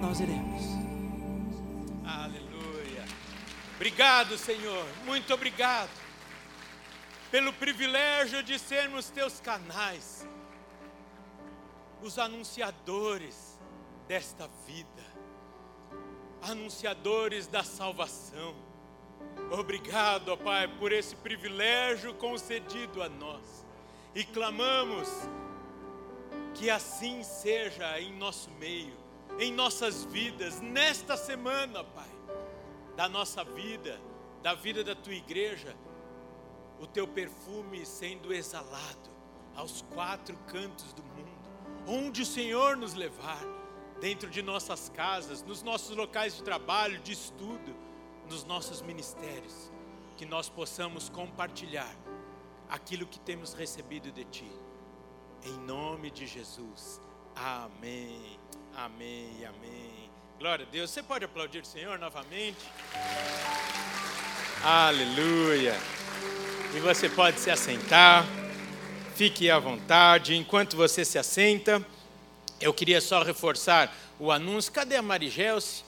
nós iremos. Aleluia. Obrigado, Senhor. Muito obrigado pelo privilégio de sermos teus canais, os anunciadores desta vida, anunciadores da salvação. Obrigado, ó Pai, por esse privilégio concedido a nós. E clamamos que assim seja em nosso meio, em nossas vidas, nesta semana, Pai, da nossa vida, da vida da tua igreja, o teu perfume sendo exalado aos quatro cantos do mundo, onde o Senhor nos levar, dentro de nossas casas, nos nossos locais de trabalho, de estudo, nos nossos ministérios, que nós possamos compartilhar aquilo que temos recebido de Ti. Em nome de Jesus. Amém. Amém. Amém. Glória a Deus. Você pode aplaudir o Senhor novamente? Aleluia. E você pode se assentar. Fique à vontade. Enquanto você se assenta, eu queria só reforçar o anúncio. Cadê a Marigelce?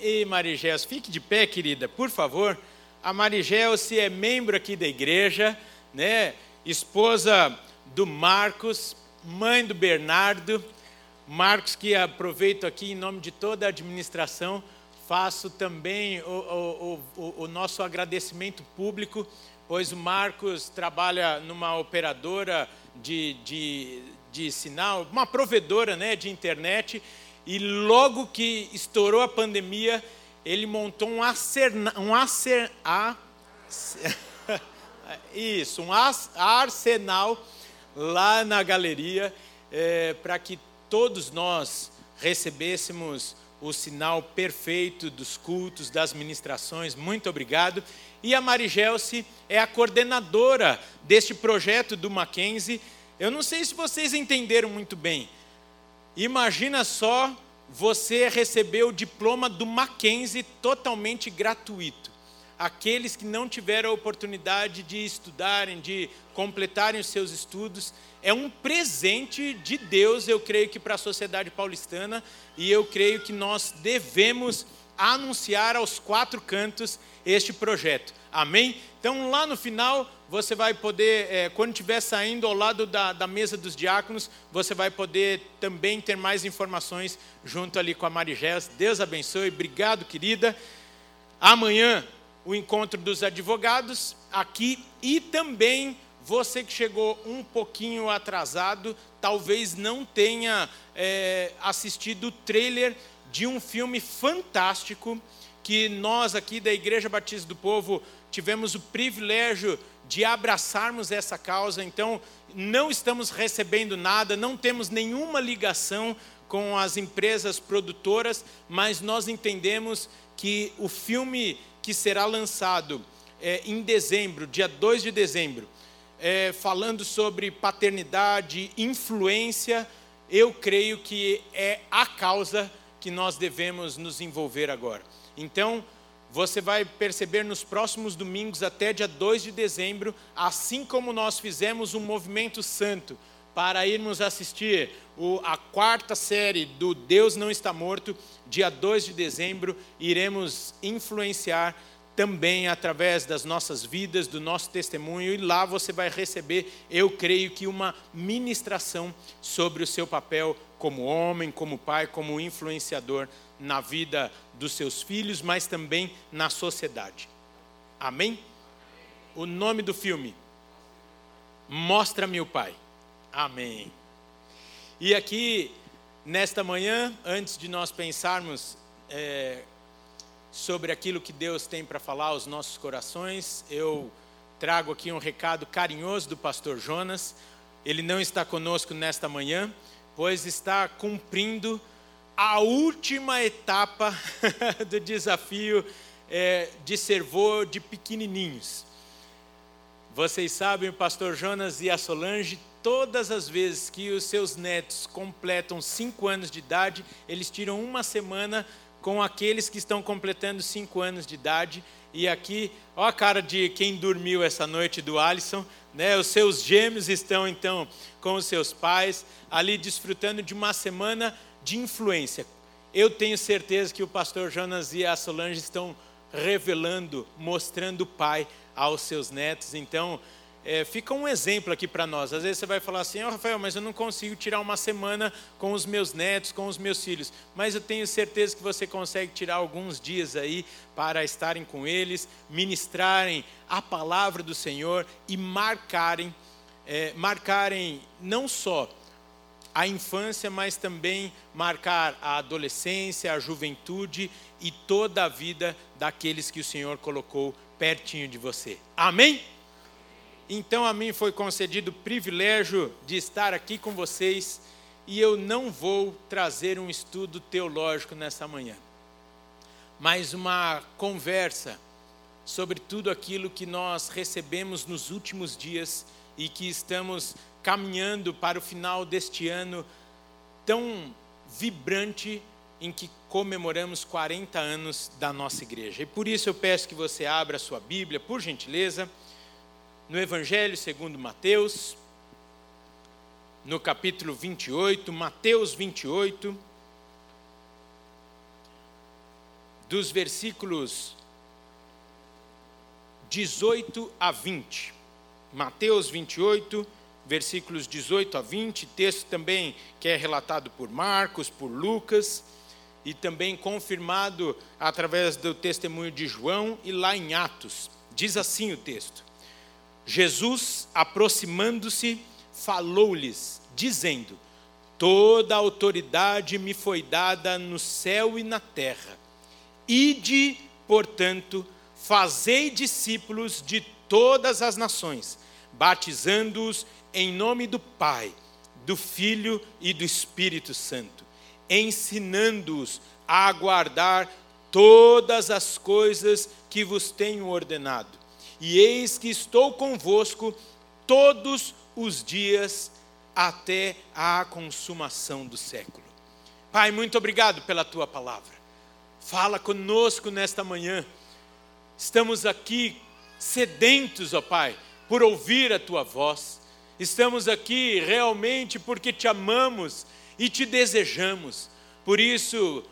E Marigelce, fique de pé, querida, por favor. A Marigelce é membro aqui da igreja, né? Esposa do Marcos, mãe do Bernardo. Marcos, que aproveito aqui em nome de toda a administração, faço também o, o, o, o nosso agradecimento público, pois o Marcos trabalha numa operadora de, de, de sinal, uma provedora né, de internet, e logo que estourou a pandemia, ele montou um, acer, um acer, a, isso, um arsenal lá na galeria é, para que todos nós recebêssemos o sinal perfeito dos cultos, das ministrações. Muito obrigado. E a Marigelce é a coordenadora deste projeto do Mackenzie. Eu não sei se vocês entenderam muito bem. Imagina só você receber o diploma do Mackenzie totalmente gratuito. Aqueles que não tiveram a oportunidade de estudarem, de completarem os seus estudos, é um presente de Deus, eu creio que para a sociedade paulistana, e eu creio que nós devemos anunciar aos quatro cantos este projeto. Amém? Então, lá no final, você vai poder, é, quando estiver saindo ao lado da, da, mesa dos diáconos, você vai poder também ter mais informações junto ali com a Marigés. Deus abençoe, obrigado, querida. Amanhã, o encontro dos advogados aqui e também você que chegou um pouquinho atrasado, talvez não tenha é, assistido o trailer de um filme fantástico que nós aqui da Igreja Batista do Povo tivemos o privilégio de abraçarmos essa causa. Então, não estamos recebendo nada, não temos nenhuma ligação com as empresas produtoras, mas nós entendemos que o filme que será lançado é, em dezembro, dia 2 de dezembro, é, falando sobre paternidade, influência, eu creio que é a causa que nós devemos nos envolver agora. Então, você vai perceber nos próximos domingos, até dia 2 de dezembro, assim como nós fizemos um movimento santo para irmos assistir a quarta série do Deus Não Está Morto, dia 2 de dezembro, iremos influenciar também através das nossas vidas, do nosso testemunho, e lá você vai receber, eu creio que, uma ministração sobre o seu papel como homem, como pai, como influenciador na vida dos seus filhos, mas também na sociedade. Amém? O nome do filme: Mostra-me o Pai. Amém. E aqui, nesta manhã, antes de nós pensarmos é, sobre aquilo que Deus tem para falar aos nossos corações, eu trago aqui um recado carinhoso do pastor Jonas. Ele não está conosco nesta manhã, pois está cumprindo a última etapa do desafio é, de servor de pequenininhos. Vocês sabem, o pastor Jonas e a Solange, todas as vezes que os seus netos completam cinco anos de idade, eles tiram uma semana com aqueles que estão completando cinco anos de idade. E aqui, ó a cara de quem dormiu essa noite do Alisson, né? Os seus gêmeos estão então com os seus pais ali desfrutando de uma semana de influência. eu tenho certeza que o pastor Jonas e a Solange estão revelando, mostrando o Pai aos seus netos. Então, é, fica um exemplo aqui para nós. Às vezes você vai falar assim, oh, Rafael, mas eu não consigo tirar uma semana com os meus netos, com os meus filhos. Mas eu tenho certeza que você consegue tirar alguns dias aí para estarem com eles, ministrarem a palavra do Senhor e marcarem, é, marcarem não só a infância, mas também marcar a adolescência, a juventude e toda a vida daqueles que o Senhor colocou pertinho de você. Amém? Então a mim foi concedido o privilégio de estar aqui com vocês e eu não vou trazer um estudo teológico nessa manhã, mas uma conversa sobre tudo aquilo que nós recebemos nos últimos dias e que estamos caminhando para o final deste ano tão vibrante em que comemoramos 40 anos da nossa igreja. E por isso eu peço que você abra a sua Bíblia, por gentileza no Evangelho segundo Mateus, no capítulo 28, Mateus 28, dos versículos 18 a 20. Mateus 28, versículos 18 a 20, texto também que é relatado por Marcos, por Lucas, e também confirmado através do testemunho de João e lá em Atos. Diz assim o texto: Jesus, aproximando-se, falou-lhes, dizendo: Toda autoridade me foi dada no céu e na terra. Ide, portanto, fazei discípulos de todas as nações, batizando-os em nome do Pai, do Filho e do Espírito Santo, ensinando-os a guardar todas as coisas que vos tenho ordenado e eis que estou convosco todos os dias até a consumação do século. Pai, muito obrigado pela tua palavra. Fala conosco nesta manhã. Estamos aqui sedentos, ó Pai, por ouvir a tua voz. Estamos aqui realmente porque te amamos e te desejamos. Por isso,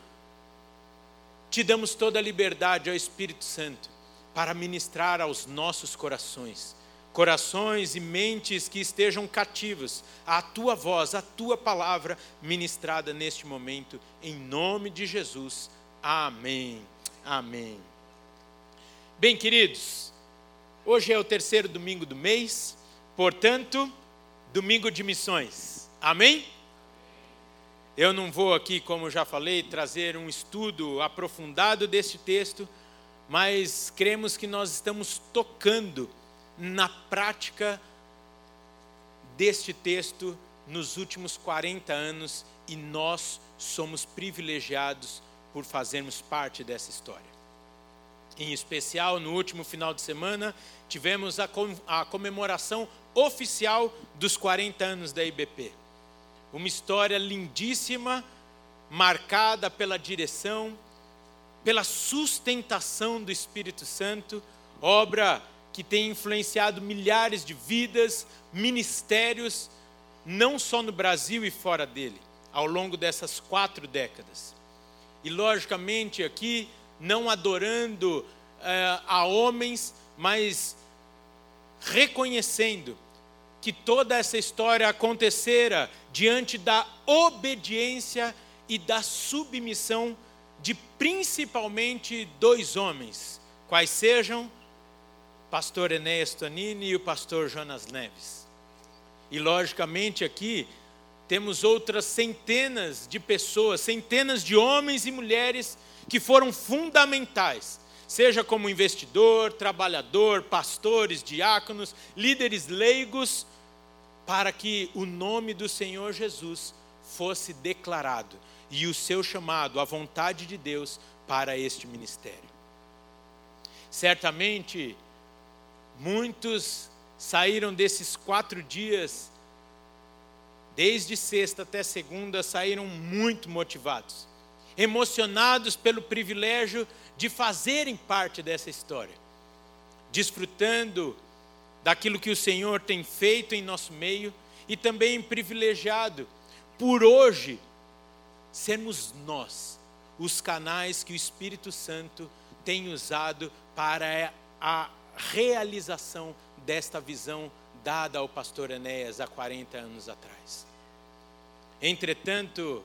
te damos toda a liberdade ao Espírito Santo para ministrar aos nossos corações, corações e mentes que estejam cativos à tua voz, à tua palavra ministrada neste momento, em nome de Jesus. Amém. Amém. Bem, queridos, hoje é o terceiro domingo do mês, portanto, domingo de missões. Amém? Eu não vou aqui, como já falei, trazer um estudo aprofundado deste texto, mas cremos que nós estamos tocando na prática deste texto nos últimos 40 anos e nós somos privilegiados por fazermos parte dessa história. Em especial, no último final de semana, tivemos a, com, a comemoração oficial dos 40 anos da IBP. Uma história lindíssima, marcada pela direção, pela sustentação do Espírito Santo, obra que tem influenciado milhares de vidas, ministérios, não só no Brasil e fora dele, ao longo dessas quatro décadas. E, logicamente, aqui, não adorando uh, a homens, mas reconhecendo que toda essa história acontecera diante da obediência e da submissão de principalmente dois homens, quais sejam pastor Enéas Tonini e o pastor Jonas Neves. E logicamente aqui temos outras centenas de pessoas, centenas de homens e mulheres que foram fundamentais, seja como investidor, trabalhador, pastores, diáconos, líderes leigos, para que o nome do Senhor Jesus fosse declarado e o seu chamado, a vontade de Deus para este ministério. Certamente, muitos saíram desses quatro dias, desde sexta até segunda, saíram muito motivados, emocionados pelo privilégio de fazerem parte dessa história, desfrutando daquilo que o Senhor tem feito em nosso meio e também privilegiado por hoje sermos nós os canais que o Espírito Santo tem usado para a realização desta visão dada ao pastor Enéas há 40 anos atrás. Entretanto,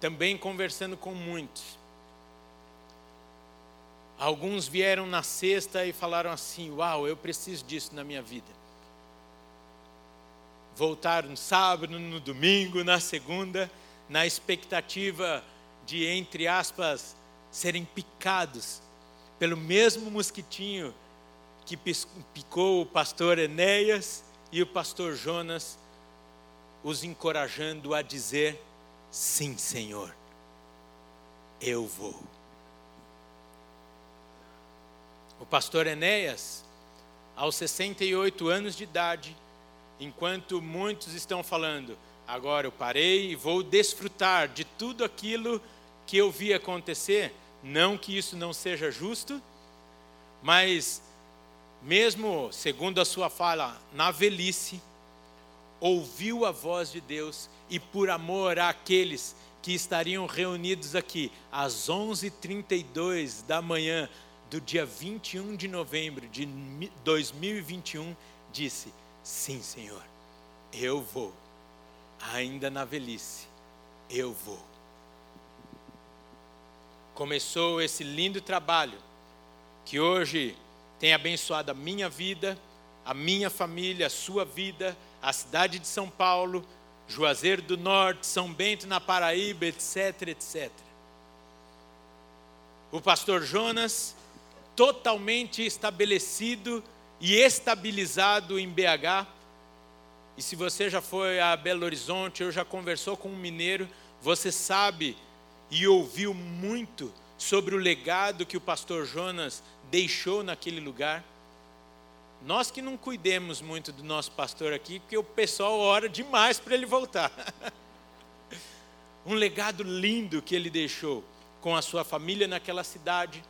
também conversando com muitos, alguns vieram na sexta e falaram assim: Uau, eu preciso disso na minha vida. Voltaram no sábado, no domingo, na segunda, na expectativa de, entre aspas, serem picados pelo mesmo mosquitinho que picou o pastor Enéas e o pastor Jonas, os encorajando a dizer: Sim, Senhor, eu vou. O pastor Enéas, aos 68 anos de idade, enquanto muitos estão falando, agora eu parei e vou desfrutar de tudo aquilo que eu vi acontecer, não que isso não seja justo, mas mesmo segundo a sua fala, na velhice, ouviu a voz de Deus e por amor àqueles que estariam reunidos aqui às 11h32 da manhã do dia 21 de novembro de 2021, disse: Sim, Senhor, eu vou, ainda na velhice, eu vou. Começou esse lindo trabalho que hoje tem abençoado a minha vida, a minha família, a sua vida, a cidade de São Paulo, Juazeiro do Norte, São Bento na Paraíba, etc, etc. O pastor Jonas, totalmente estabelecido e estabilizado em BH. E se você já foi a Belo Horizonte, ou já conversou com um mineiro, você sabe e ouviu muito sobre o legado que o pastor Jonas deixou naquele lugar. Nós que não cuidemos muito do nosso pastor aqui, porque o pessoal ora demais para ele voltar. um legado lindo que ele deixou com a sua família naquela cidade.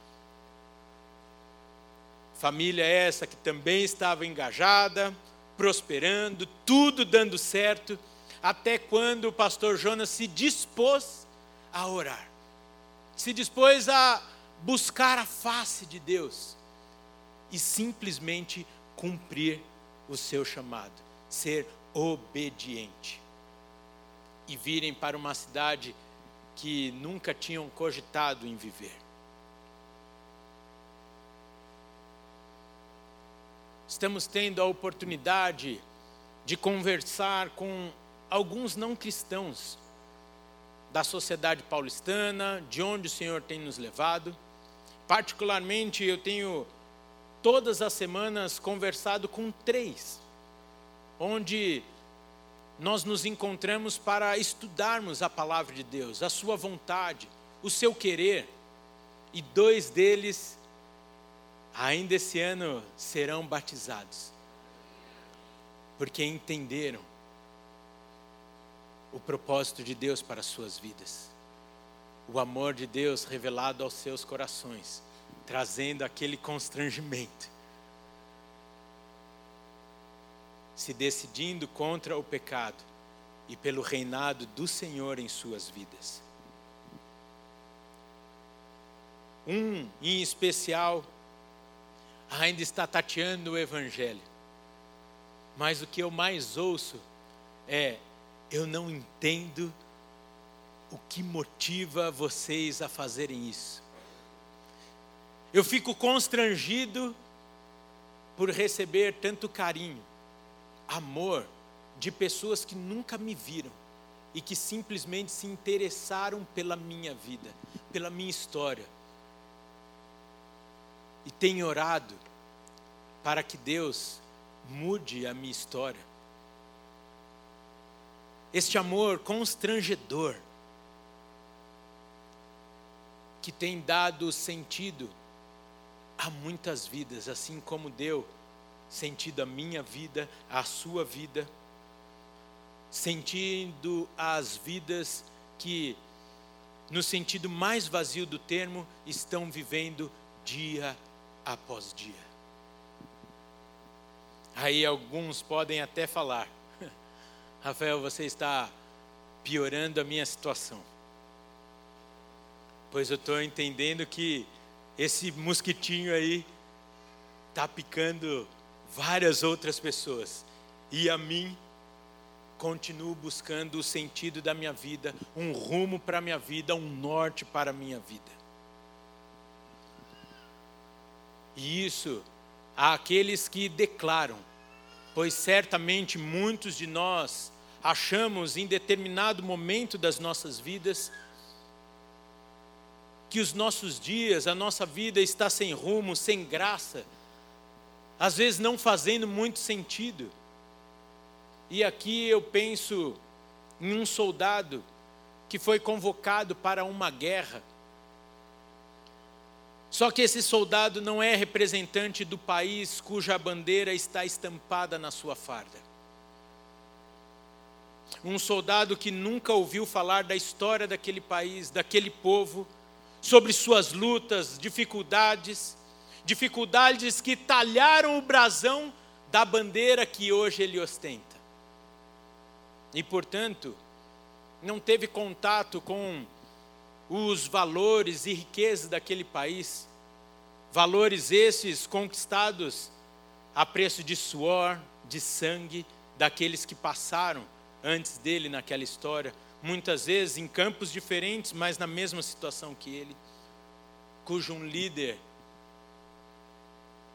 Família essa que também estava engajada, prosperando, tudo dando certo, até quando o pastor Jonas se dispôs a orar. Se dispôs a buscar a face de Deus e simplesmente cumprir o seu chamado, ser obediente. E virem para uma cidade que nunca tinham cogitado em viver. Estamos tendo a oportunidade de conversar com alguns não cristãos da sociedade paulistana, de onde o Senhor tem nos levado. Particularmente, eu tenho todas as semanas conversado com três, onde nós nos encontramos para estudarmos a palavra de Deus, a sua vontade, o seu querer, e dois deles ainda esse ano serão batizados, porque entenderam o propósito de Deus para as suas vidas o amor de Deus revelado aos seus corações, trazendo aquele constrangimento, se decidindo contra o pecado e pelo reinado do Senhor em suas vidas. Um em especial ainda está tateando o Evangelho, mas o que eu mais ouço é: eu não entendo o que motiva vocês a fazerem isso. Eu fico constrangido por receber tanto carinho, amor de pessoas que nunca me viram e que simplesmente se interessaram pela minha vida, pela minha história. E tenho orado para que Deus mude a minha história. Este amor constrangedor que tem dado sentido a muitas vidas, assim como deu sentido à minha vida, à sua vida, sentindo as vidas que, no sentido mais vazio do termo, estão vivendo dia após dia. Aí alguns podem até falar, Rafael, você está piorando a minha situação. Pois eu estou entendendo que esse mosquitinho aí está picando várias outras pessoas. E a mim, continuo buscando o sentido da minha vida, um rumo para a minha vida, um norte para a minha vida. E isso há aqueles que declaram, pois certamente muitos de nós achamos em determinado momento das nossas vidas que os nossos dias, a nossa vida está sem rumo, sem graça, às vezes não fazendo muito sentido. E aqui eu penso em um soldado que foi convocado para uma guerra. Só que esse soldado não é representante do país cuja bandeira está estampada na sua farda. Um soldado que nunca ouviu falar da história daquele país, daquele povo, sobre suas lutas, dificuldades, dificuldades que talharam o brasão da bandeira que hoje ele ostenta. E, portanto, não teve contato com os valores e riquezas daquele país, valores esses conquistados a preço de suor, de sangue daqueles que passaram antes dele naquela história, muitas vezes em campos diferentes, mas na mesma situação que ele, cujo um líder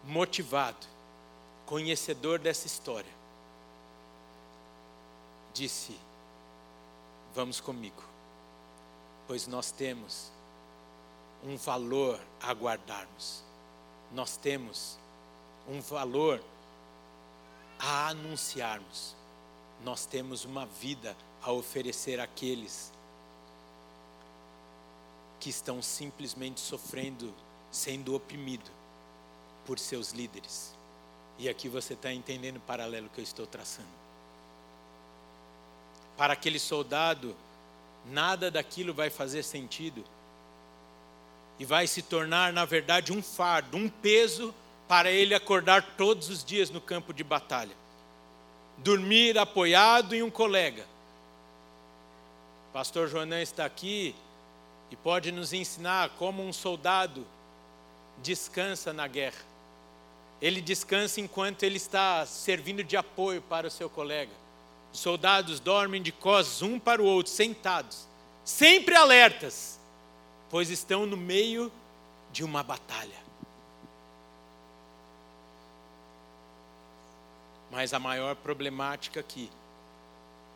motivado, conhecedor dessa história, disse: Vamos comigo, pois nós temos um valor a guardarmos, nós temos um valor a anunciarmos, nós temos uma vida a oferecer àqueles que estão simplesmente sofrendo, sendo oprimido por seus líderes. E aqui você está entendendo o paralelo que eu estou traçando. Para aquele soldado, nada daquilo vai fazer sentido. E vai se tornar, na verdade, um fardo, um peso para ele acordar todos os dias no campo de batalha. Dormir apoiado em um colega Pastor Joanã está aqui e pode nos ensinar como um soldado descansa na guerra. Ele descansa enquanto ele está servindo de apoio para o seu colega. Os soldados dormem de costas um para o outro, sentados, sempre alertas, pois estão no meio de uma batalha. Mas a maior problemática aqui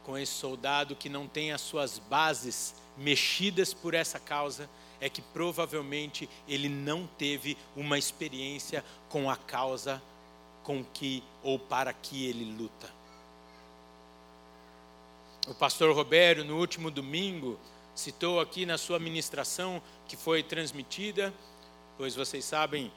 com esse soldado que não tem as suas bases mexidas por essa causa é que provavelmente ele não teve uma experiência com a causa com que ou para que ele luta. O pastor Robério, no último domingo, citou aqui na sua ministração que foi transmitida, pois vocês sabem,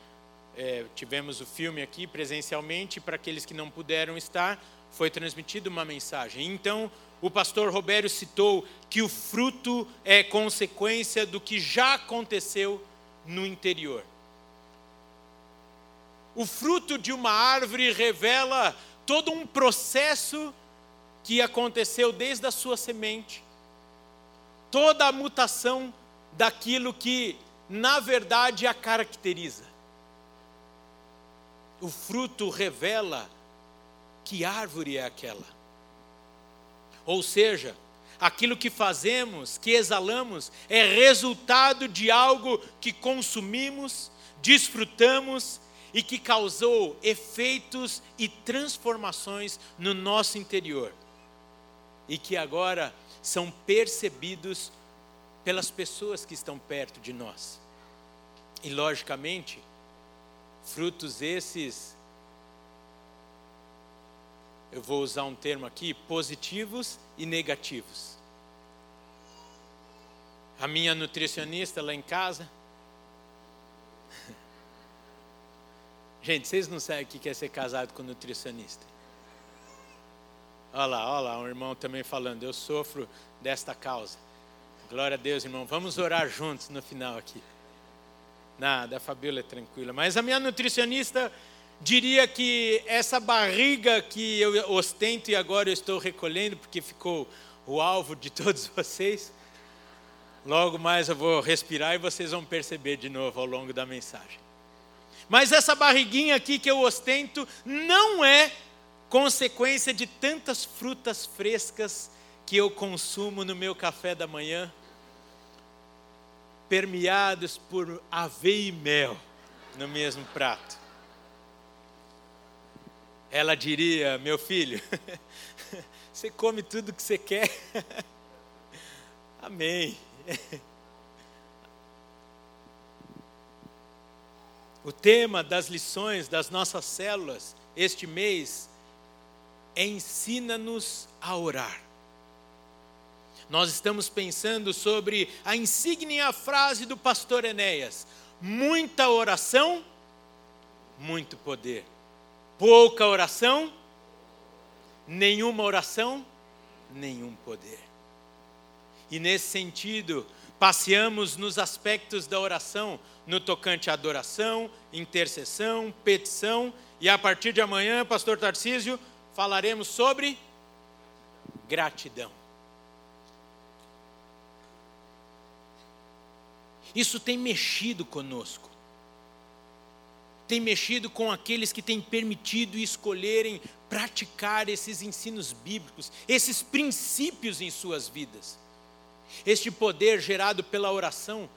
é, tivemos o filme aqui presencialmente, para aqueles que não puderam estar, foi transmitida uma mensagem. Então, o pastor Robério citou que o fruto é consequência do que já aconteceu no interior. O fruto de uma árvore revela todo um processo que aconteceu desde a sua semente, toda a mutação daquilo que, na verdade, a caracteriza. O fruto revela que árvore é aquela? Ou seja, aquilo que fazemos, que exalamos, é resultado de algo que consumimos, desfrutamos e que causou efeitos e transformações no nosso interior. E que agora são percebidos pelas pessoas que estão perto de nós. E, logicamente, frutos esses eu vou usar um termo aqui, positivos e negativos. A minha nutricionista lá em casa. Gente, vocês não sabem o que é ser casado com nutricionista. Olha lá, olha lá, um irmão também falando, eu sofro desta causa. Glória a Deus, irmão. Vamos orar juntos no final aqui. Nada, a Fabíola é tranquila. Mas a minha nutricionista diria que essa barriga que eu ostento e agora eu estou recolhendo, porque ficou o alvo de todos vocês, Logo mais eu vou respirar e vocês vão perceber de novo ao longo da mensagem. Mas essa barriguinha aqui que eu ostento não é consequência de tantas frutas frescas que eu consumo no meu café da manhã, permeados por aveia e mel no mesmo prato. Ela diria: Meu filho, você come tudo que você quer. Amém. O tema das lições das nossas células este mês Ensina-nos a orar. Nós estamos pensando sobre a insígnia frase do pastor Enéas: muita oração, muito poder. Pouca oração, nenhuma oração, nenhum poder. E nesse sentido, passeamos nos aspectos da oração, no tocante à adoração, intercessão, petição, e a partir de amanhã, pastor Tarcísio, falaremos sobre gratidão. Isso tem mexido conosco. Tem mexido com aqueles que têm permitido escolherem praticar esses ensinos bíblicos, esses princípios em suas vidas. Este poder gerado pela oração,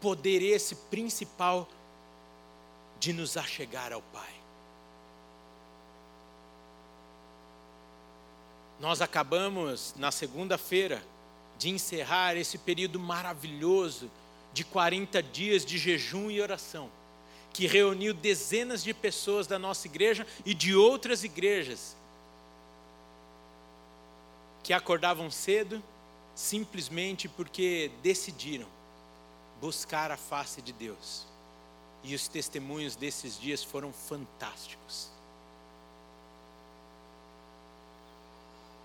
poder esse principal de nos achegar ao Pai. Nós acabamos na segunda-feira de encerrar esse período maravilhoso de 40 dias de jejum e oração, que reuniu dezenas de pessoas da nossa igreja e de outras igrejas que acordavam cedo simplesmente porque decidiram buscar a face de Deus. E os testemunhos desses dias foram fantásticos.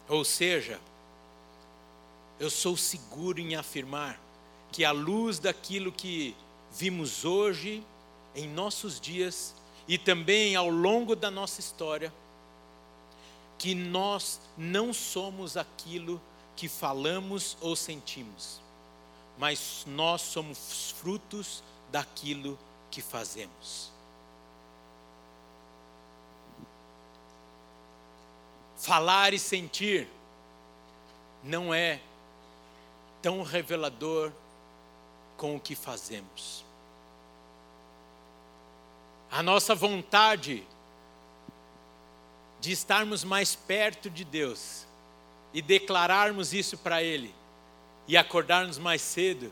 Ou seja, eu sou seguro em afirmar que, à luz daquilo que vimos hoje, em nossos dias e também ao longo da nossa história, que nós não somos aquilo que falamos ou sentimos, mas nós somos frutos daquilo que fazemos. Falar e sentir não é tão revelador com o que fazemos. A nossa vontade de estarmos mais perto de Deus e declararmos isso para Ele e acordarmos mais cedo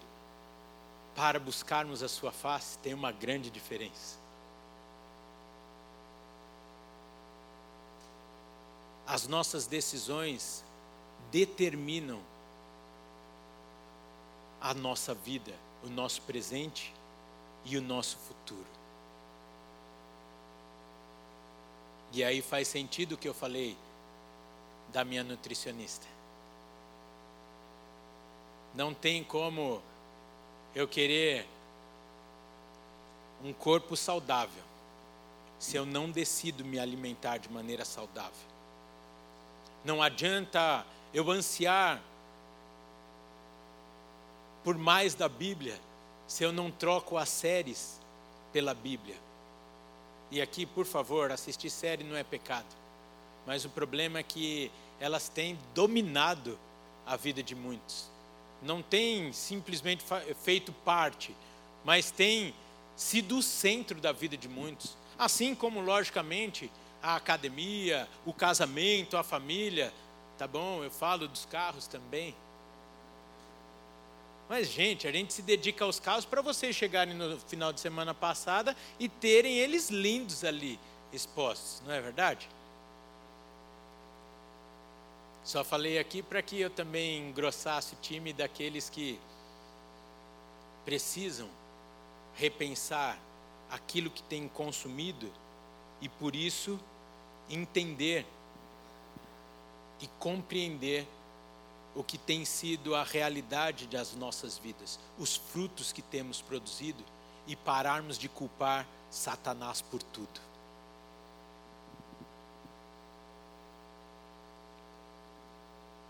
para buscarmos a Sua face tem uma grande diferença. As nossas decisões determinam a nossa vida, o nosso presente e o nosso futuro. E aí faz sentido o que eu falei da minha nutricionista. Não tem como eu querer um corpo saudável se eu não decido me alimentar de maneira saudável. Não adianta eu ansiar por mais da Bíblia se eu não troco as séries pela Bíblia. E aqui, por favor, assistir série não é pecado. Mas o problema é que elas têm dominado a vida de muitos. Não tem simplesmente feito parte, mas tem sido o centro da vida de muitos. Assim como, logicamente, a academia, o casamento, a família, tá bom? Eu falo dos carros também. Mas, gente, a gente se dedica aos carros para vocês chegarem no final de semana passada e terem eles lindos ali expostos, não é verdade? Só falei aqui para que eu também engrossasse o time daqueles que precisam repensar aquilo que tem consumido e por isso entender e compreender o que tem sido a realidade das nossas vidas, os frutos que temos produzido e pararmos de culpar Satanás por tudo.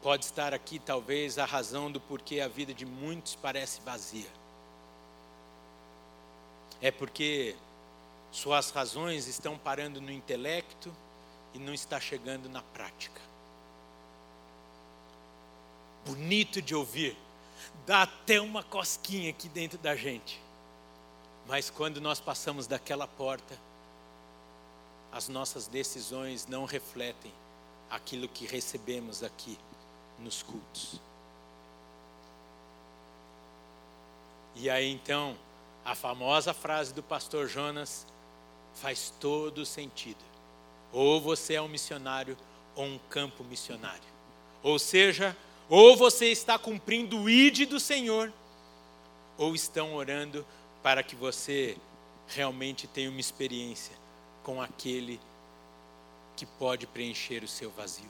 pode estar aqui talvez a razão do porquê a vida de muitos parece vazia. É porque suas razões estão parando no intelecto e não está chegando na prática. Bonito de ouvir, dá até uma cosquinha aqui dentro da gente. Mas quando nós passamos daquela porta, as nossas decisões não refletem aquilo que recebemos aqui nos cultos. E aí então, a famosa frase do pastor Jonas faz todo sentido. Ou você é um missionário ou um campo missionário. Ou seja, ou você está cumprindo o ide do Senhor, ou estão orando para que você realmente tenha uma experiência com aquele que pode preencher o seu vazio.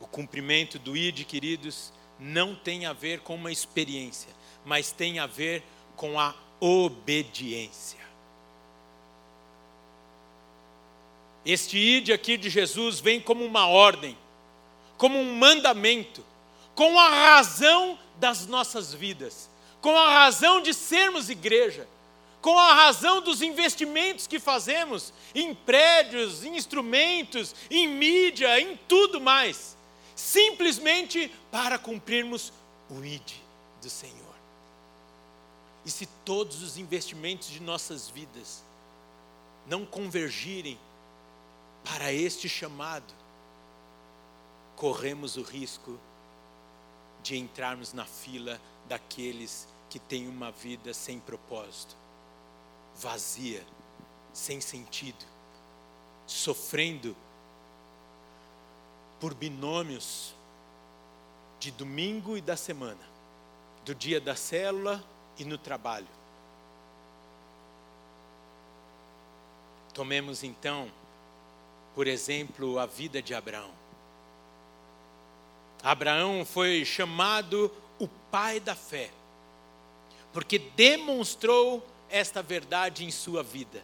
O cumprimento do ID, queridos, não tem a ver com uma experiência, mas tem a ver com a obediência. Este id aqui de Jesus vem como uma ordem, como um mandamento, com a razão das nossas vidas, com a razão de sermos igreja, com a razão dos investimentos que fazemos em prédios, em instrumentos, em mídia, em tudo mais, simplesmente para cumprirmos o ID do Senhor. E se todos os investimentos de nossas vidas não convergirem para este chamado, corremos o risco de entrarmos na fila daqueles que têm uma vida sem propósito, vazia, sem sentido, sofrendo por binômios de domingo e da semana, do dia da célula e no trabalho. Tomemos então, por exemplo, a vida de Abraão. Abraão foi chamado o pai da fé, porque demonstrou esta verdade em sua vida.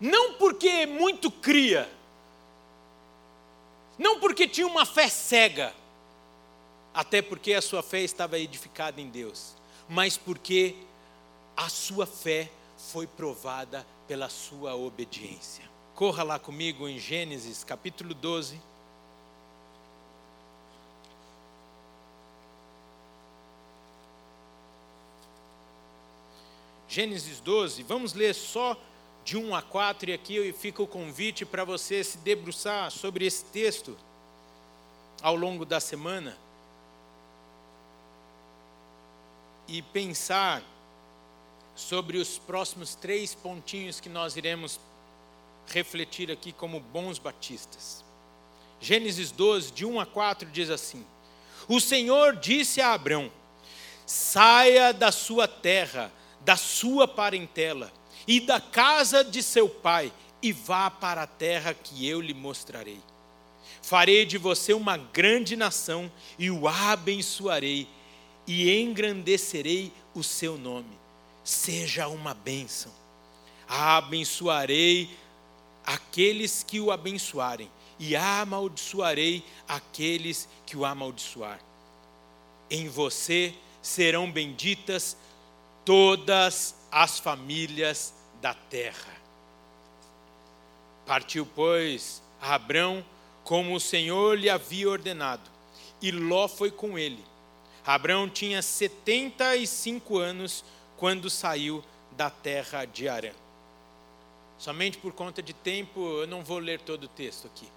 Não porque muito cria, não porque tinha uma fé cega, até porque a sua fé estava edificada em Deus, mas porque a sua fé foi provada pela sua obediência. Corra lá comigo em Gênesis capítulo 12. Gênesis 12, vamos ler só de 1 a 4, e aqui fica o convite para você se debruçar sobre esse texto ao longo da semana. e pensar sobre os próximos três pontinhos que nós iremos refletir aqui como bons batistas. Gênesis 12, de 1 a 4, diz assim: O Senhor disse a Abrão: Saia da sua terra, da sua parentela e da casa de seu pai, e vá para a terra que eu lhe mostrarei. Farei de você uma grande nação e o abençoarei e engrandecerei o seu nome. Seja uma bênção. Abençoarei aqueles que o abençoarem, e amaldiçoarei aqueles que o amaldiçoar. Em você serão benditas todas as famílias da terra. Partiu, pois, Abrão, como o Senhor lhe havia ordenado, e Ló foi com ele. Abraão tinha 75 anos quando saiu da terra de Arã. Somente por conta de tempo, eu não vou ler todo o texto aqui.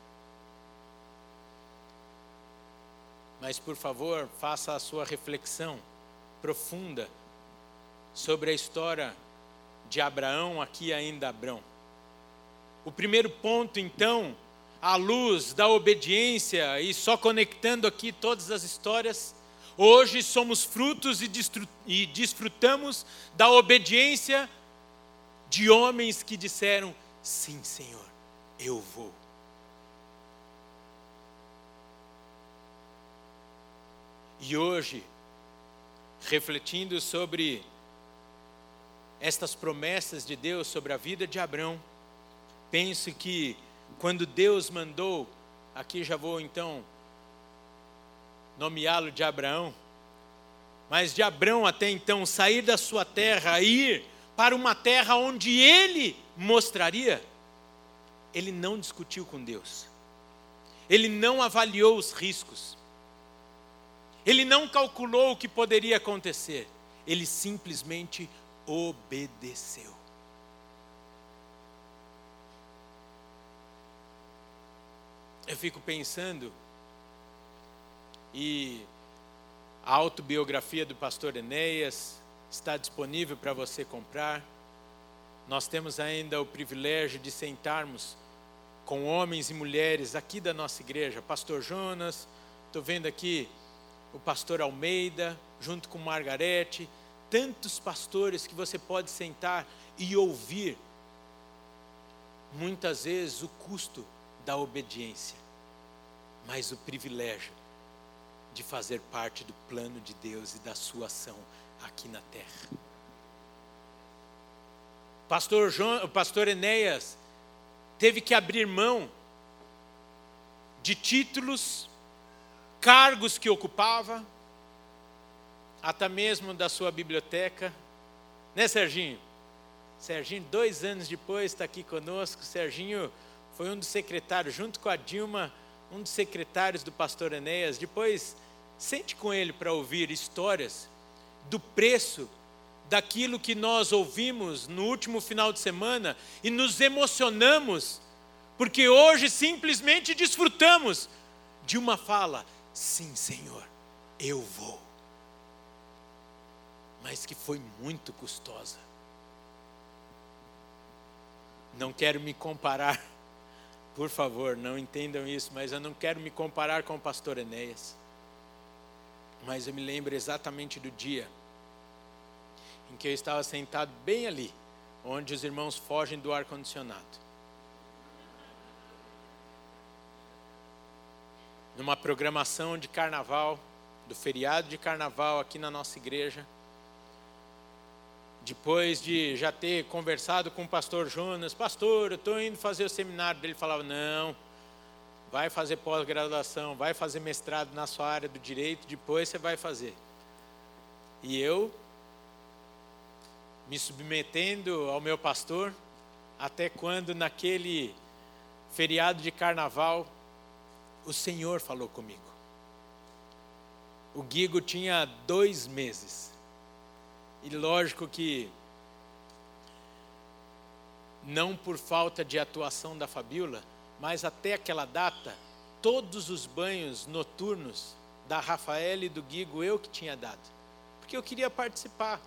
Mas, por favor, faça a sua reflexão profunda sobre a história de Abraão, aqui ainda Abrão. O primeiro ponto, então, à luz da obediência, e só conectando aqui todas as histórias, Hoje somos frutos e desfrutamos da obediência de homens que disseram: Sim, Senhor, eu vou. E hoje, refletindo sobre estas promessas de Deus sobre a vida de Abraão, penso que quando Deus mandou, aqui já vou então nomeá-lo de Abraão, mas de Abraão até então sair da sua terra, ir para uma terra onde ele mostraria, ele não discutiu com Deus, ele não avaliou os riscos, ele não calculou o que poderia acontecer, ele simplesmente obedeceu. Eu fico pensando, e a autobiografia do pastor Enéas está disponível para você comprar. Nós temos ainda o privilégio de sentarmos com homens e mulheres aqui da nossa igreja, pastor Jonas, estou vendo aqui o pastor Almeida, junto com Margarete, tantos pastores que você pode sentar e ouvir, muitas vezes, o custo da obediência, mas o privilégio de fazer parte do plano de Deus e da sua ação aqui na terra. Pastor João, o pastor Enéas teve que abrir mão de títulos, cargos que ocupava, até mesmo da sua biblioteca. Né, Serginho? Serginho, dois anos depois, está aqui conosco. Serginho foi um dos secretários, junto com a Dilma, um dos secretários do pastor Enéas. Depois, sente com ele para ouvir histórias do preço daquilo que nós ouvimos no último final de semana e nos emocionamos, porque hoje simplesmente desfrutamos de uma fala: sim, Senhor, eu vou. Mas que foi muito custosa. Não quero me comparar, por favor, não entendam isso, mas eu não quero me comparar com o pastor Enéas. Mas eu me lembro exatamente do dia em que eu estava sentado bem ali, onde os irmãos fogem do ar-condicionado. Numa programação de carnaval, do feriado de carnaval aqui na nossa igreja. Depois de já ter conversado com o pastor Jonas, pastor, eu estou indo fazer o seminário dele, falava, não, vai fazer pós-graduação, vai fazer mestrado na sua área do direito, depois você vai fazer. E eu me submetendo ao meu pastor, até quando naquele feriado de carnaval, o Senhor falou comigo. O Guigo tinha dois meses. E lógico que, não por falta de atuação da Fabiola, mas até aquela data, todos os banhos noturnos da Rafaela e do Guigo eu que tinha dado. Porque eu queria participar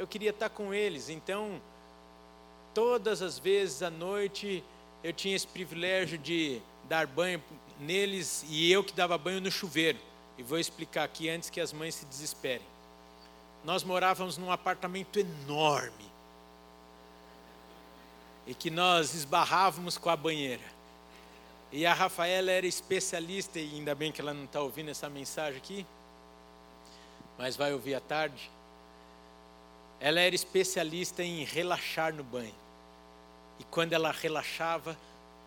eu queria estar com eles. Então, todas as vezes à noite, eu tinha esse privilégio de dar banho neles e eu que dava banho no chuveiro. E vou explicar aqui antes que as mães se desesperem. Nós morávamos num apartamento enorme e que nós esbarrávamos com a banheira. E a Rafaela era especialista, e ainda bem que ela não está ouvindo essa mensagem aqui, mas vai ouvir à tarde. Ela era especialista em relaxar no banho. E quando ela relaxava,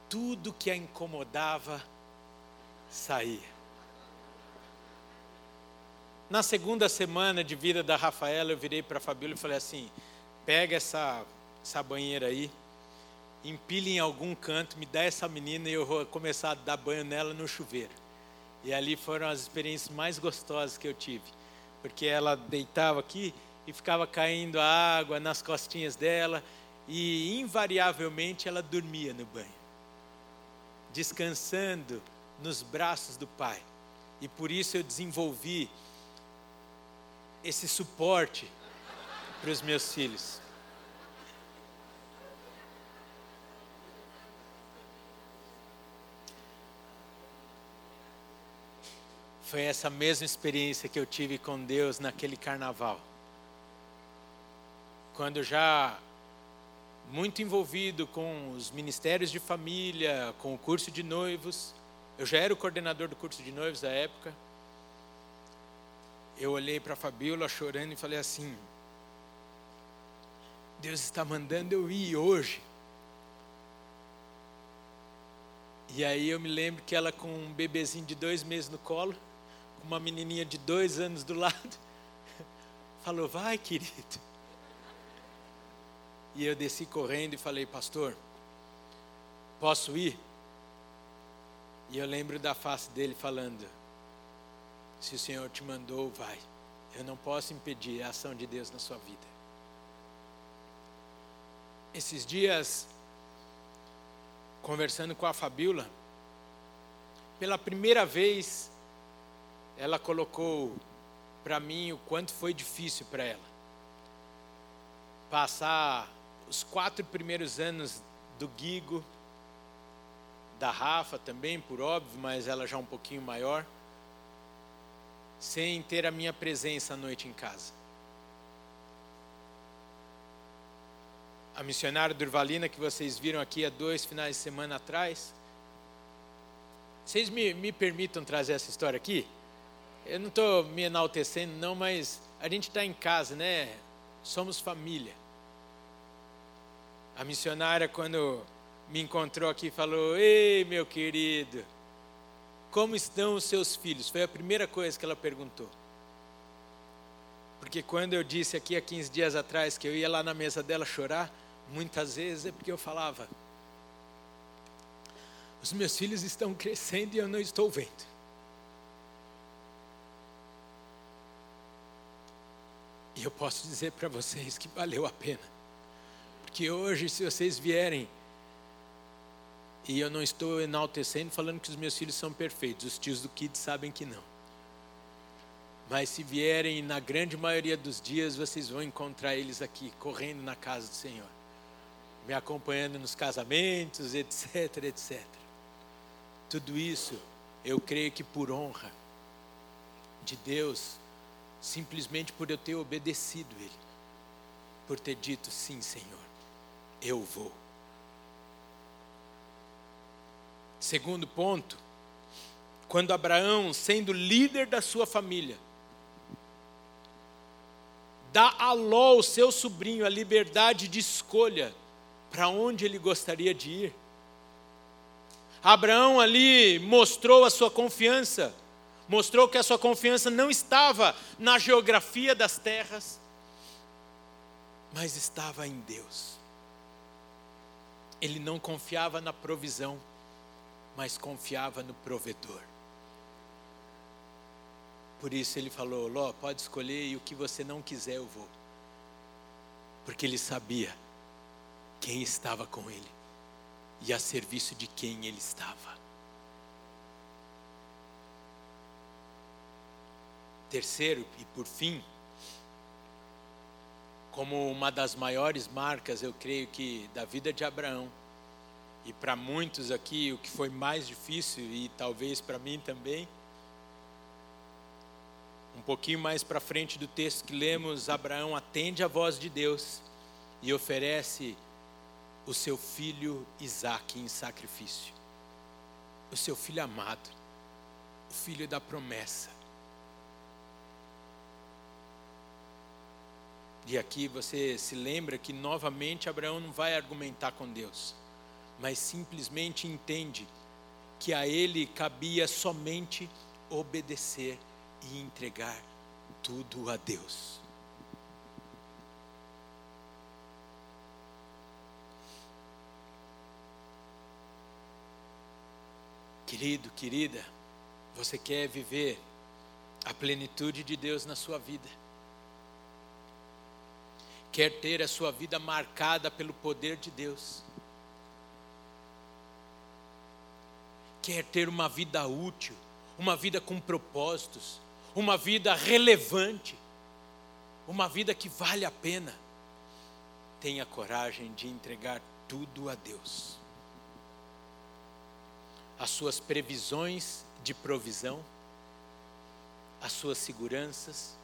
tudo que a incomodava saía. Na segunda semana de vida da Rafaela, eu virei para a Fabíola e falei assim: pega essa, essa banheira aí, empilhe em algum canto, me dá essa menina e eu vou começar a dar banho nela no chuveiro. E ali foram as experiências mais gostosas que eu tive, porque ela deitava aqui e ficava caindo a água nas costinhas dela e invariavelmente ela dormia no banho, descansando nos braços do pai. E por isso eu desenvolvi esse suporte para os meus filhos. Foi essa mesma experiência que eu tive com Deus naquele carnaval quando já muito envolvido com os ministérios de família, com o curso de noivos, eu já era o coordenador do curso de noivos à época. Eu olhei para a Fabíola chorando e falei assim: Deus está mandando eu ir hoje. E aí eu me lembro que ela com um bebezinho de dois meses no colo, com uma menininha de dois anos do lado, falou: Vai, querido. E eu desci correndo e falei: Pastor, posso ir? E eu lembro da face dele falando: Se o Senhor te mandou, vai. Eu não posso impedir a ação de Deus na sua vida. Esses dias, conversando com a Fabiola, pela primeira vez, ela colocou para mim o quanto foi difícil para ela passar os quatro primeiros anos do Guigo, da Rafa também, por óbvio, mas ela já um pouquinho maior, sem ter a minha presença à noite em casa. A missionária Durvalina, que vocês viram aqui há dois finais de semana atrás. Vocês me, me permitam trazer essa história aqui? Eu não estou me enaltecendo, não, mas a gente está em casa, né? Somos família. A missionária, quando me encontrou aqui, falou: Ei, meu querido, como estão os seus filhos? Foi a primeira coisa que ela perguntou. Porque quando eu disse aqui há 15 dias atrás que eu ia lá na mesa dela chorar, muitas vezes é porque eu falava: Os meus filhos estão crescendo e eu não estou vendo. E eu posso dizer para vocês que valeu a pena. Porque hoje, se vocês vierem, e eu não estou enaltecendo, falando que os meus filhos são perfeitos, os tios do Kid sabem que não. Mas se vierem, na grande maioria dos dias, vocês vão encontrar eles aqui, correndo na casa do Senhor, me acompanhando nos casamentos, etc, etc. Tudo isso, eu creio que por honra de Deus, simplesmente por eu ter obedecido Ele, por ter dito: sim, Senhor, eu vou. Segundo ponto, quando Abraão, sendo líder da sua família, dá a Ló, o seu sobrinho, a liberdade de escolha para onde ele gostaria de ir. Abraão ali mostrou a sua confiança mostrou que a sua confiança não estava na geografia das terras, mas estava em Deus. Ele não confiava na provisão, mas confiava no provedor. Por isso ele falou: Ló, pode escolher e o que você não quiser eu vou. Porque ele sabia quem estava com ele e a serviço de quem ele estava. Terceiro e por fim, como uma das maiores marcas, eu creio que da vida de Abraão, e para muitos aqui o que foi mais difícil, e talvez para mim também, um pouquinho mais para frente do texto que lemos, Abraão atende a voz de Deus e oferece o seu filho Isaque em sacrifício. O seu filho amado, o filho da promessa. E aqui você se lembra que novamente Abraão não vai argumentar com Deus, mas simplesmente entende que a ele cabia somente obedecer e entregar tudo a Deus. Querido, querida, você quer viver a plenitude de Deus na sua vida? quer ter a sua vida marcada pelo poder de Deus, quer ter uma vida útil, uma vida com propósitos, uma vida relevante, uma vida que vale a pena, tenha coragem de entregar tudo a Deus. As suas previsões de provisão, as suas seguranças,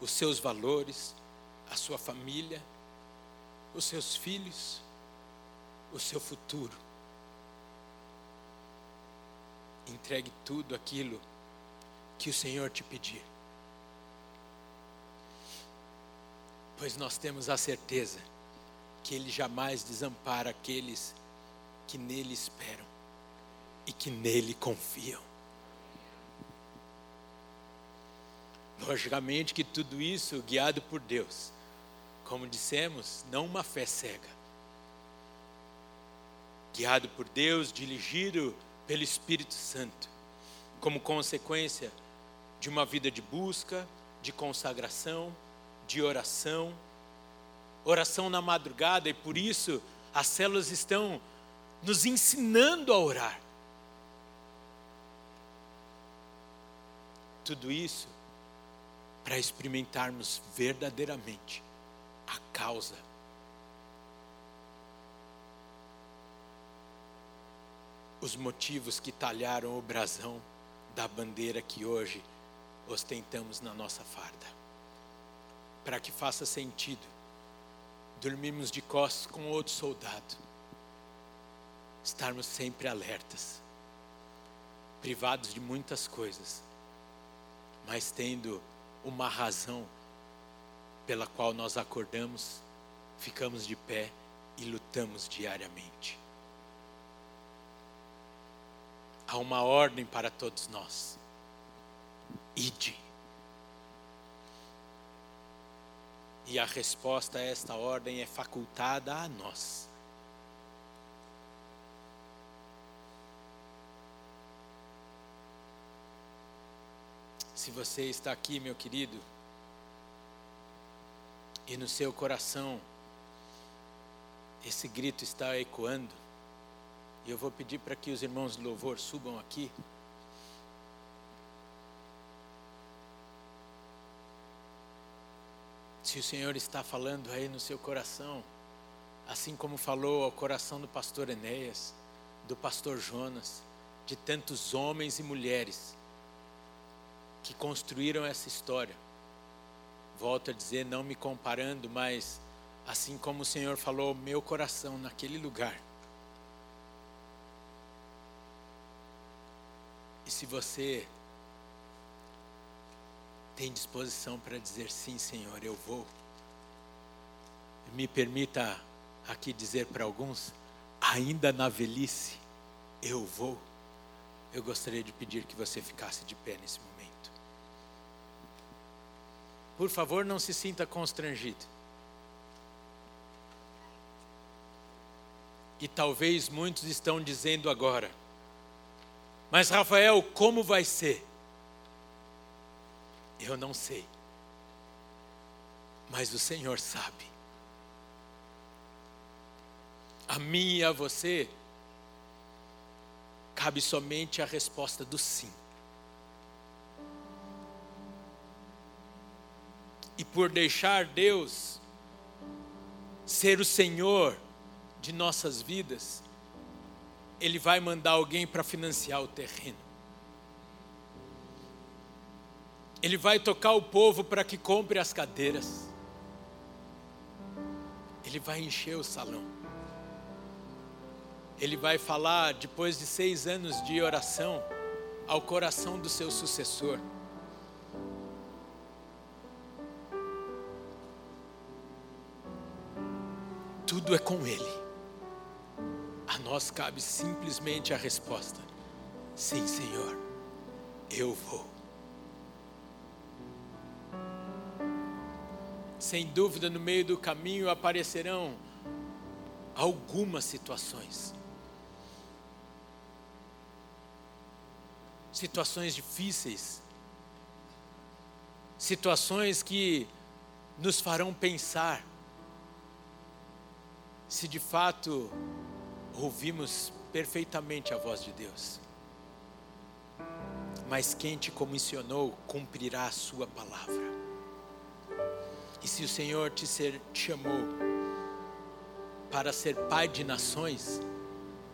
os seus valores, a sua família, os seus filhos, o seu futuro. Entregue tudo aquilo que o Senhor te pedir. Pois nós temos a certeza que Ele jamais desampara aqueles que nele esperam. e que nele confiam. Logicamente que tudo isso guiado por Deus, como dissemos, não uma fé cega. Guiado por Deus, dirigido pelo Espírito Santo, como consequência de uma vida de busca, de consagração, de oração, oração na madrugada, e por isso as células estão nos ensinando a orar. Tudo isso para experimentarmos verdadeiramente a causa. Os motivos que talharam o brasão da bandeira que hoje ostentamos na nossa farda. Para que faça sentido, dormirmos de costas com outro soldado, estarmos sempre alertas, privados de muitas coisas, mas tendo uma razão pela qual nós acordamos, ficamos de pé e lutamos diariamente. Há uma ordem para todos nós. Ide. E a resposta a esta ordem é facultada a nós. Se você está aqui, meu querido, e no seu coração esse grito está ecoando, e eu vou pedir para que os irmãos de louvor subam aqui. Se o Senhor está falando aí no seu coração, assim como falou ao coração do pastor Enéas, do pastor Jonas, de tantos homens e mulheres que construíram essa história. Volto a dizer, não me comparando, mas assim como o Senhor falou meu coração naquele lugar. E se você tem disposição para dizer sim, Senhor, eu vou. Me permita aqui dizer para alguns, ainda na velhice, eu vou. Eu gostaria de pedir que você ficasse de pé nesse momento. Por favor, não se sinta constrangido. E talvez muitos estão dizendo agora, mas Rafael, como vai ser? Eu não sei, mas o Senhor sabe. A mim e a você, cabe somente a resposta do sim. e por deixar Deus ser o Senhor de nossas vidas, Ele vai mandar alguém para financiar o terreno. Ele vai tocar o povo para que compre as cadeiras. Ele vai encher o salão. Ele vai falar, depois de seis anos de oração, ao coração do seu sucessor. tudo é com Ele. A nós cabe simplesmente a resposta: Sim, Senhor, eu vou. Sem dúvida, no meio do caminho aparecerão algumas situações. Situações difíceis, situações que nos farão pensar se de fato ouvimos perfeitamente a voz de Deus. Mas quem te comissionou cumprirá a sua palavra. E se o Senhor te, ser, te chamou para ser pai de nações,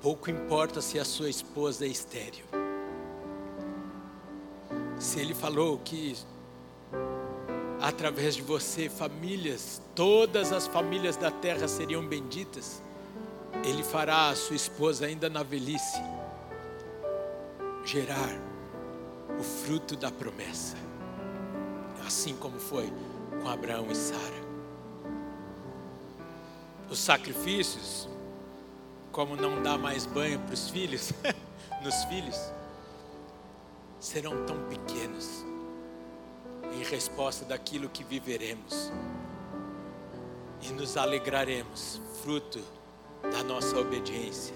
pouco importa se a sua esposa é estéril. Se Ele falou que através de você, famílias, todas as famílias da terra seriam benditas. Ele fará a sua esposa, ainda na velhice, gerar o fruto da promessa, assim como foi com Abraão e Sara. Os sacrifícios, como não dá mais banho para os filhos, nos filhos serão tão pequenos em resposta daquilo que viveremos e nos alegraremos, fruto da nossa obediência,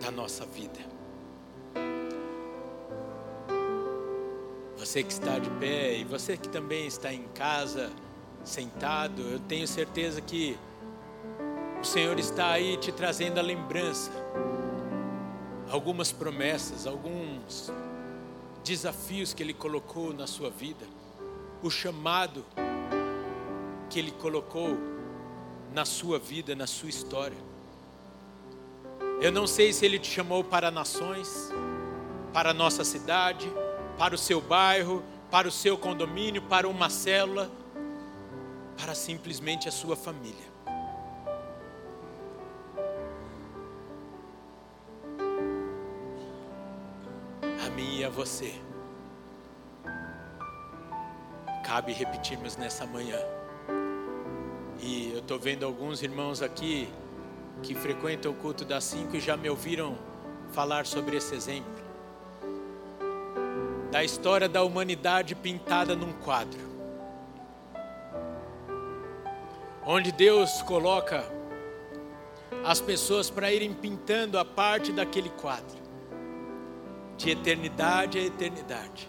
da nossa vida. Você que está de pé e você que também está em casa, sentado, eu tenho certeza que o Senhor está aí te trazendo a lembrança, algumas promessas, alguns desafios que Ele colocou na sua vida, o chamado que Ele colocou na sua vida, na sua história. Eu não sei se Ele te chamou para nações, para a nossa cidade, para o seu bairro, para o seu condomínio, para uma célula, para simplesmente a sua família. A mim e a você. Cabe repetirmos nessa manhã. E eu estou vendo alguns irmãos aqui que frequentam o culto das cinco e já me ouviram falar sobre esse exemplo. Da história da humanidade pintada num quadro. Onde Deus coloca as pessoas para irem pintando a parte daquele quadro. De eternidade a eternidade.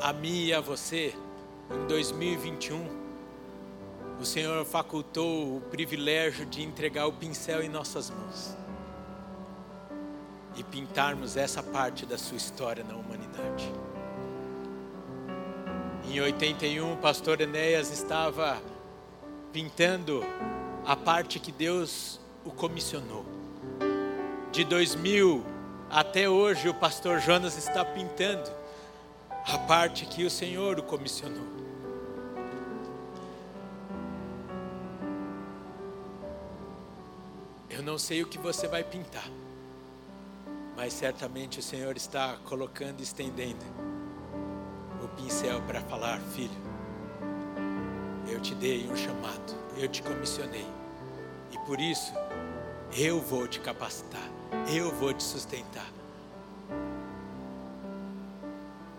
A mim e a você, em 2021 o Senhor facultou o privilégio de entregar o pincel em nossas mãos e pintarmos essa parte da sua história na humanidade. Em 81, o pastor Enéas estava pintando a parte que Deus o comissionou. De 2000 até hoje, o pastor Jonas está pintando a parte que o Senhor o comissionou. Eu não sei o que você vai pintar, mas certamente o Senhor está colocando e estendendo o pincel para falar: Filho, eu te dei um chamado, eu te comissionei, e por isso eu vou te capacitar, eu vou te sustentar.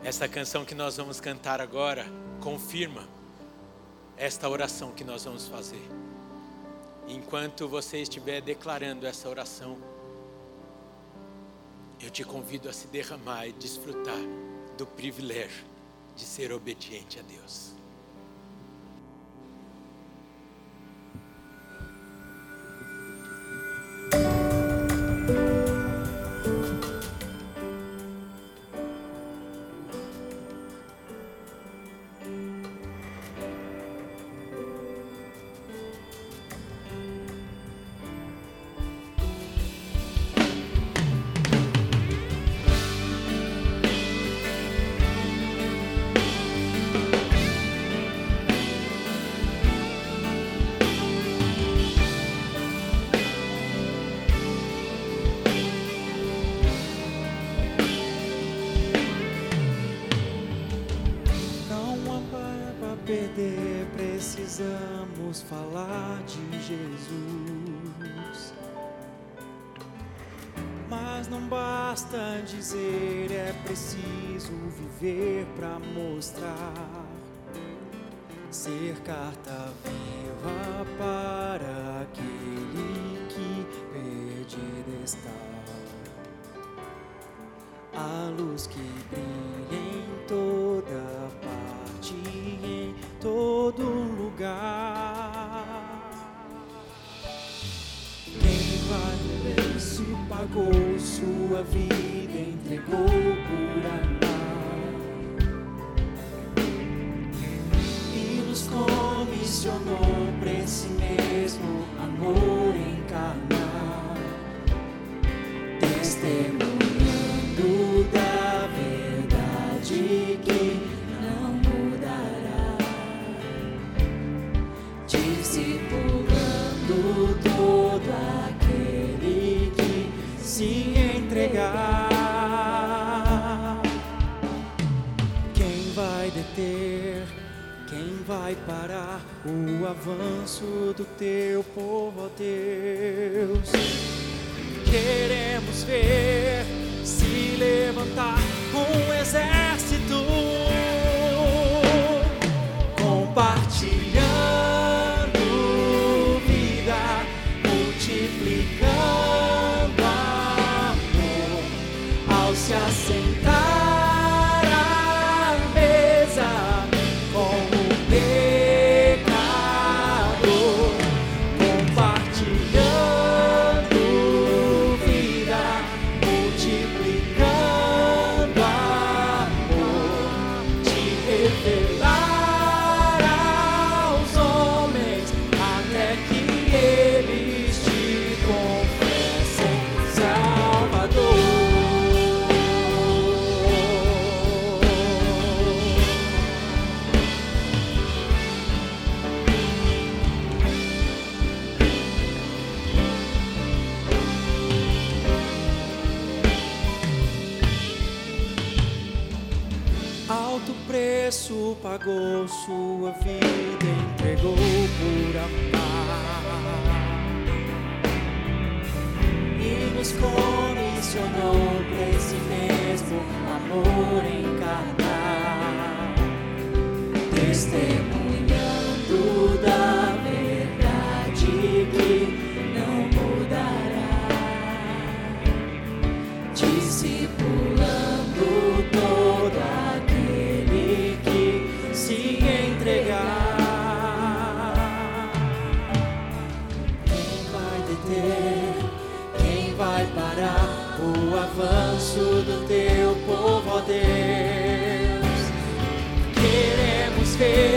Essa canção que nós vamos cantar agora confirma esta oração que nós vamos fazer enquanto você estiver declarando essa oração, eu te convido a se derramar e desfrutar do privilégio de ser obediente a Deus. Falar de Jesus. Mas não basta dizer, é preciso viver para mostrar. Ser carta viva para aquele que perdido está. A luz que brilha vida, preço pagou sua vida, entregou por amar. E nos comissionou para esse mesmo amor encarnar, testemunhando da Deus? Queremos ver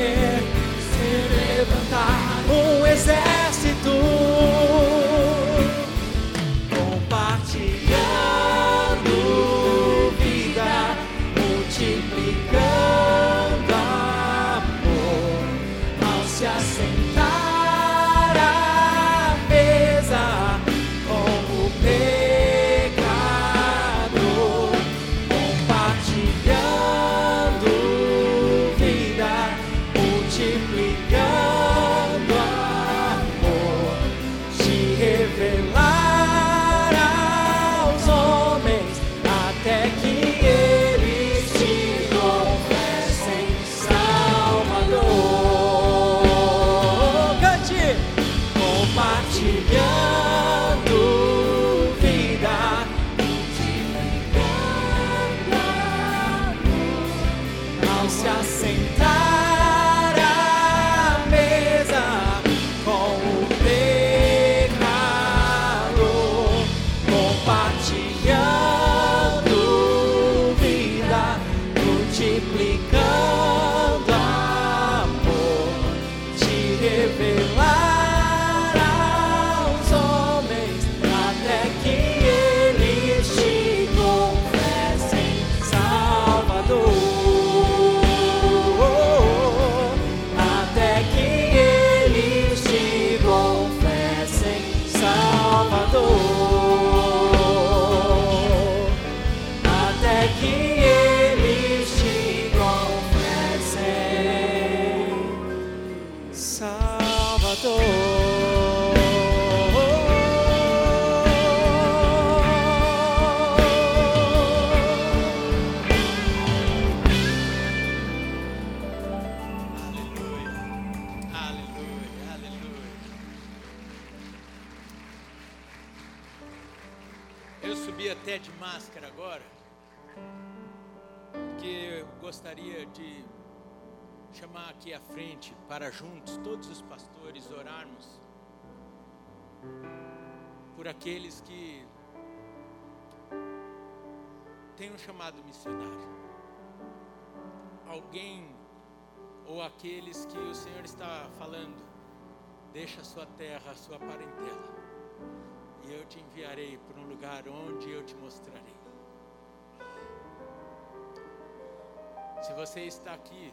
Jesus. Para juntos todos os pastores orarmos por aqueles que têm um chamado missionário. Alguém ou aqueles que o Senhor está falando, deixa a sua terra, a sua parentela, e eu te enviarei para um lugar onde eu te mostrarei. Se você está aqui,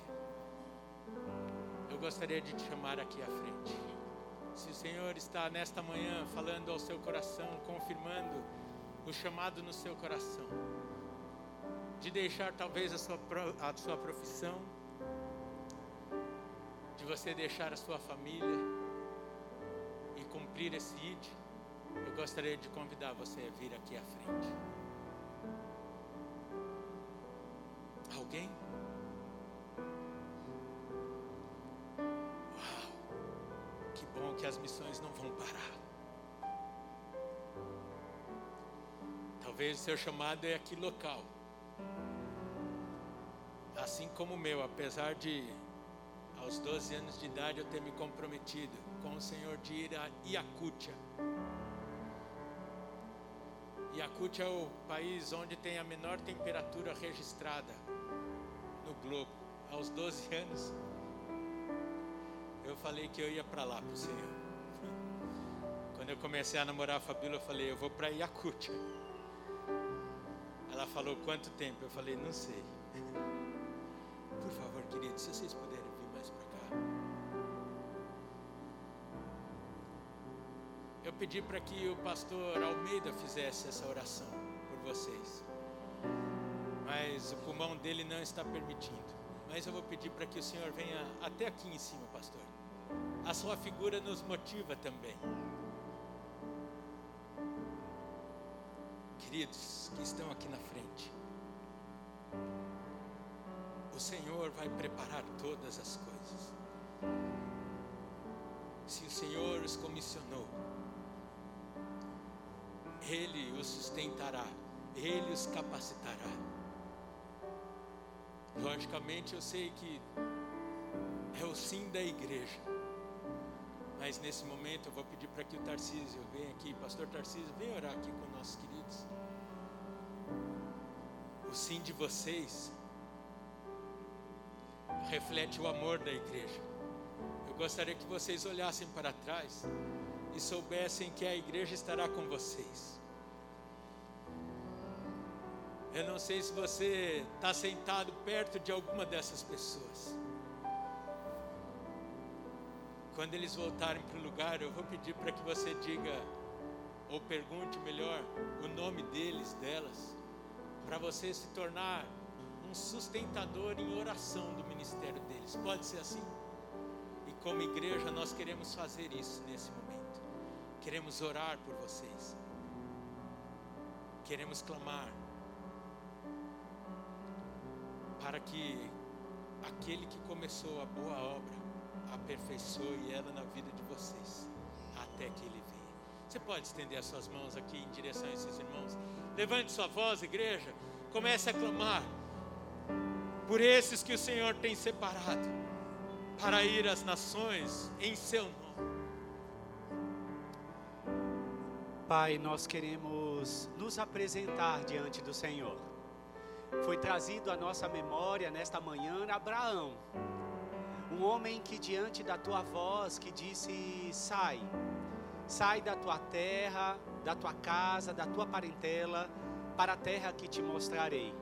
eu gostaria de te chamar aqui à frente. Se o Senhor está nesta manhã falando ao seu coração, confirmando o chamado no seu coração, de deixar talvez a sua, a sua profissão, de você deixar a sua família e cumprir esse ID, eu gostaria de convidar você a vir aqui à frente. alguém? Bom que as missões não vão parar. Talvez o seu chamado é aqui local. Assim como o meu, apesar de aos 12 anos de idade eu ter me comprometido com o Senhor de ir a Iacutia. Iacutia é o país onde tem a menor temperatura registrada no globo. Aos 12 anos, falei que eu ia para lá para o Senhor. Quando eu comecei a namorar a Fabíola, eu falei, eu vou para Iacutia. Ela falou, quanto tempo? Eu falei, não sei. Por favor, queridos, se vocês puderem vir mais para cá. Eu pedi para que o pastor Almeida fizesse essa oração por vocês. Mas o pulmão dele não está permitindo. Mas eu vou pedir para que o Senhor venha até aqui em cima, pastor. A sua figura nos motiva também. Queridos que estão aqui na frente, o Senhor vai preparar todas as coisas. Se o Senhor os comissionou, Ele os sustentará, Ele os capacitará. Logicamente, eu sei que é o sim da igreja. Mas nesse momento eu vou pedir para que o Tarcísio venha aqui, pastor Tarcísio, venha orar aqui com nossos queridos. O sim de vocês reflete o amor da igreja. Eu gostaria que vocês olhassem para trás e soubessem que a igreja estará com vocês. Eu não sei se você está sentado perto de alguma dessas pessoas. Quando eles voltarem para o lugar, eu vou pedir para que você diga, ou pergunte melhor, o nome deles, delas, para você se tornar um sustentador em oração do ministério deles. Pode ser assim? E como igreja, nós queremos fazer isso nesse momento. Queremos orar por vocês. Queremos clamar para que aquele que começou a boa obra aperfeiçoe ela na vida de vocês, até que ele venha. Você pode estender as suas mãos aqui em direção a esses irmãos. Levante sua voz, igreja. Comece a clamar por esses que o Senhor tem separado para ir às nações em seu nome. Pai, nós queremos nos apresentar diante do Senhor. Foi trazido à nossa memória nesta manhã Abraão, um homem que diante da tua voz que disse: "Sai, sai da tua terra, da tua casa, da tua parentela, para a terra que te mostrarei".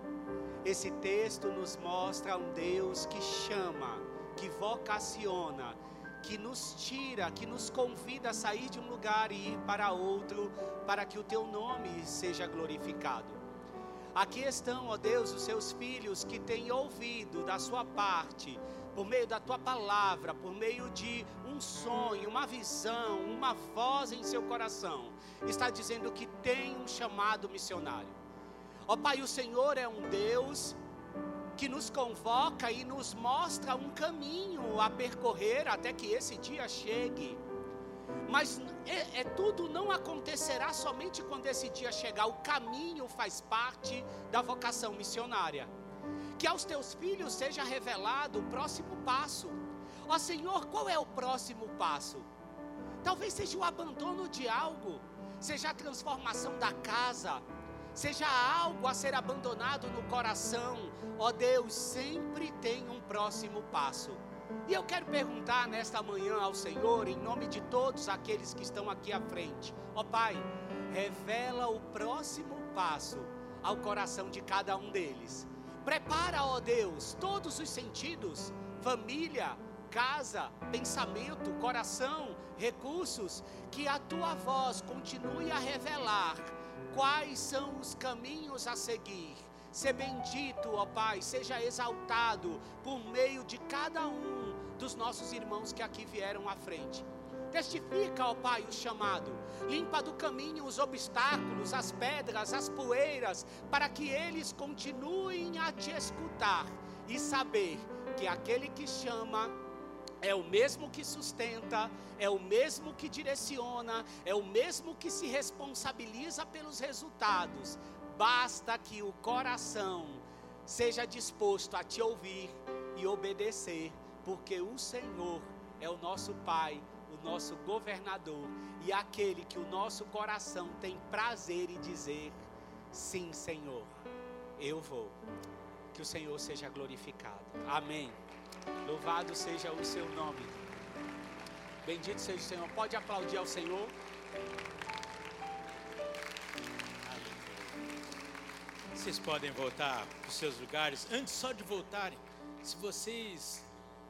Esse texto nos mostra um Deus que chama, que vocaciona, que nos tira, que nos convida a sair de um lugar e ir para outro, para que o teu nome seja glorificado. Aqui estão, ó Deus, os seus filhos que têm ouvido da sua parte, por meio da tua palavra, por meio de um sonho, uma visão, uma voz em seu coração, está dizendo que tem um chamado missionário. Ó Pai, o Senhor é um Deus que nos convoca e nos mostra um caminho a percorrer até que esse dia chegue. Mas é, é, tudo não acontecerá somente quando esse dia chegar. O caminho faz parte da vocação missionária. Que aos teus filhos seja revelado o próximo passo. Ó Senhor, qual é o próximo passo? Talvez seja o abandono de algo, seja a transformação da casa, seja algo a ser abandonado no coração. Ó Deus, sempre tem um próximo passo. E eu quero perguntar nesta manhã ao Senhor, em nome de todos aqueles que estão aqui à frente: Ó Pai, revela o próximo passo ao coração de cada um deles. Prepara, ó Deus, todos os sentidos, família, casa, pensamento, coração, recursos, que a tua voz continue a revelar quais são os caminhos a seguir. Ser bendito, ó Pai, seja exaltado por meio de cada um dos nossos irmãos que aqui vieram à frente. Testifica, ó Pai, o chamado. Limpa do caminho os obstáculos, as pedras, as poeiras, para que eles continuem a te escutar e saber que aquele que chama é o mesmo que sustenta, é o mesmo que direciona, é o mesmo que se responsabiliza pelos resultados. Basta que o coração seja disposto a te ouvir e obedecer, porque o Senhor é o nosso Pai, nosso governador e aquele que o nosso coração tem prazer em dizer: sim, Senhor, eu vou. Que o Senhor seja glorificado. Amém. Louvado seja o seu nome. Bendito seja o Senhor. Pode aplaudir ao Senhor. Vocês podem voltar para os seus lugares. Antes só de voltarem, se vocês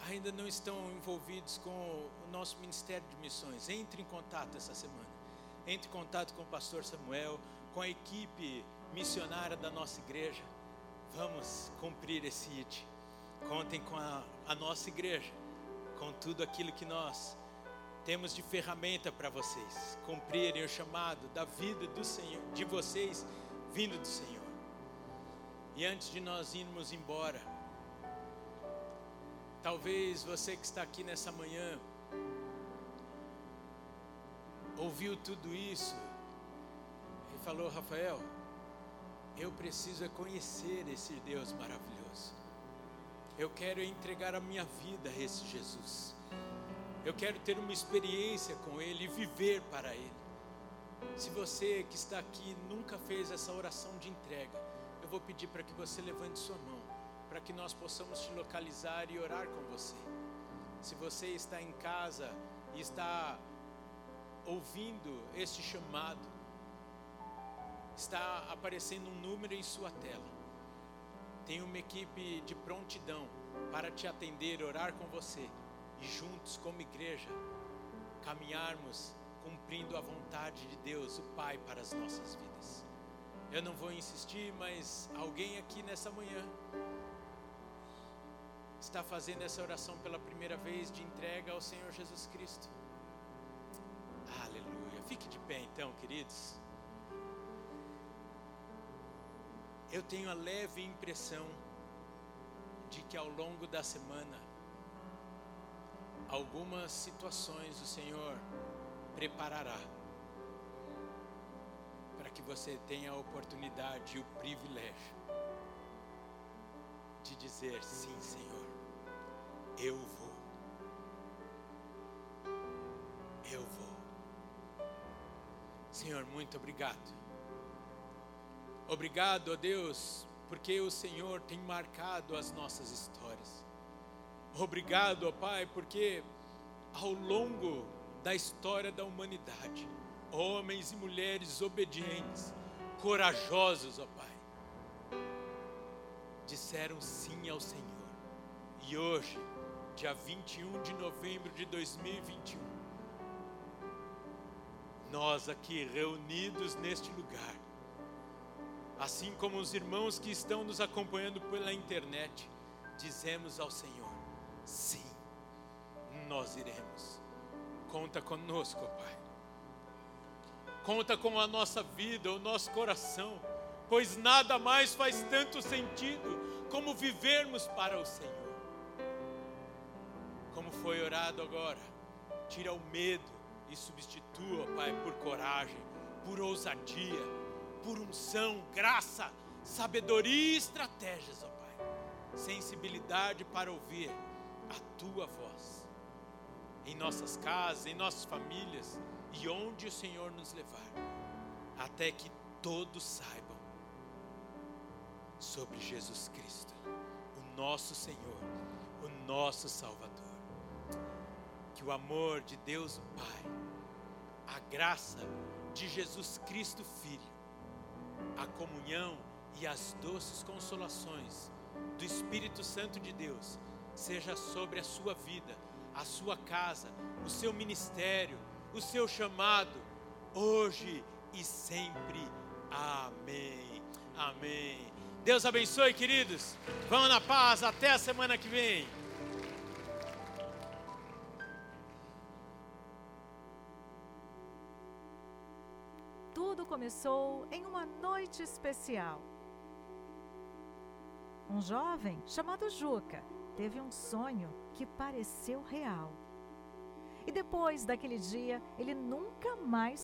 ainda não estão envolvidos com nosso Ministério de Missões, entre em contato essa semana. Entre em contato com o pastor Samuel, com a equipe missionária da nossa igreja. Vamos cumprir esse IT. Contem com a, a nossa igreja, com tudo aquilo que nós temos de ferramenta para vocês cumprirem o chamado da vida do Senhor, de vocês vindo do Senhor. E antes de nós irmos embora, talvez você que está aqui nessa manhã ouviu tudo isso e falou, Rafael, eu preciso é conhecer esse Deus maravilhoso. Eu quero entregar a minha vida a esse Jesus. Eu quero ter uma experiência com Ele e viver para Ele. Se você que está aqui nunca fez essa oração de entrega, eu vou pedir para que você levante sua mão, para que nós possamos te localizar e orar com você. Se você está em casa e está ouvindo este chamado, está aparecendo um número em sua tela. Tem uma equipe de prontidão para te atender, orar com você e juntos, como igreja, caminharmos cumprindo a vontade de Deus, o Pai, para as nossas vidas. Eu não vou insistir, mas alguém aqui nessa manhã está fazendo essa oração pela primeira vez de entrega ao Senhor Jesus Cristo. Fique de pé então, queridos. Eu tenho a leve impressão de que ao longo da semana, algumas situações o Senhor preparará para que você tenha a oportunidade e o privilégio de dizer: Sim, Senhor, eu vou. Eu vou. Senhor, muito obrigado. Obrigado, ó Deus, porque o Senhor tem marcado as nossas histórias. Obrigado, ó Pai, porque ao longo da história da humanidade, homens e mulheres obedientes, corajosos, ó Pai, disseram sim ao Senhor. E hoje, dia 21 de novembro de 2021, nós aqui reunidos neste lugar, assim como os irmãos que estão nos acompanhando pela internet, dizemos ao Senhor: sim, nós iremos. Conta conosco, Pai. Conta com a nossa vida, o nosso coração, pois nada mais faz tanto sentido como vivermos para o Senhor. Como foi orado agora, tira o medo e substitua, Pai, por coragem, por ousadia por unção, graça, sabedoria e estratégias, ó Pai. Sensibilidade para ouvir a tua voz. Em nossas casas, em nossas famílias e onde o Senhor nos levar, até que todos saibam sobre Jesus Cristo, o nosso Senhor, o nosso Salvador. Que o amor de Deus Pai, a graça de Jesus Cristo Filho, a comunhão e as doces consolações do Espírito Santo de Deus seja sobre a sua vida, a sua casa, o seu ministério, o seu chamado, hoje e sempre. Amém. Amém. Deus abençoe, queridos. Vão na paz. Até a semana que vem. Começou em uma noite especial. Um jovem chamado Juca teve um sonho que pareceu real. E depois daquele dia, ele nunca mais